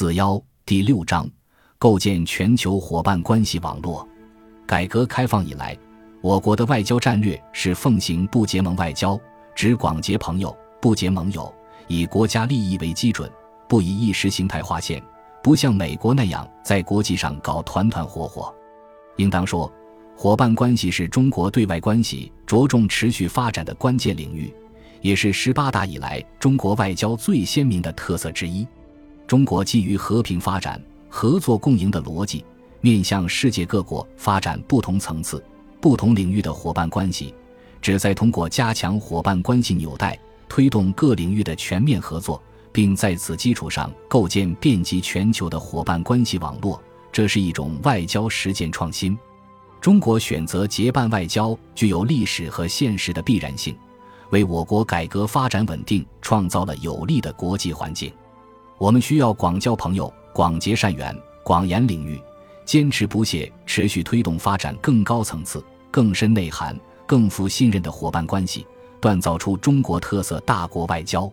四幺第六章，构建全球伙伴关系网络。改革开放以来，我国的外交战略是奉行不结盟外交，只广结朋友，不结盟友，以国家利益为基准，不以意识形态划线，不像美国那样在国际上搞团团伙伙。应当说，伙伴关系是中国对外关系着重持续发展的关键领域，也是十八大以来中国外交最鲜明的特色之一。中国基于和平发展、合作共赢的逻辑，面向世界各国发展不同层次、不同领域的伙伴关系，旨在通过加强伙伴关系纽带，推动各领域的全面合作，并在此基础上构建遍及全球的伙伴关系网络。这是一种外交实践创新。中国选择结伴外交，具有历史和现实的必然性，为我国改革发展稳定创造了有利的国际环境。我们需要广交朋友、广结善缘、广研领域，坚持不懈、持续推动发展更高层次、更深内涵、更富信任的伙伴关系，锻造出中国特色大国外交。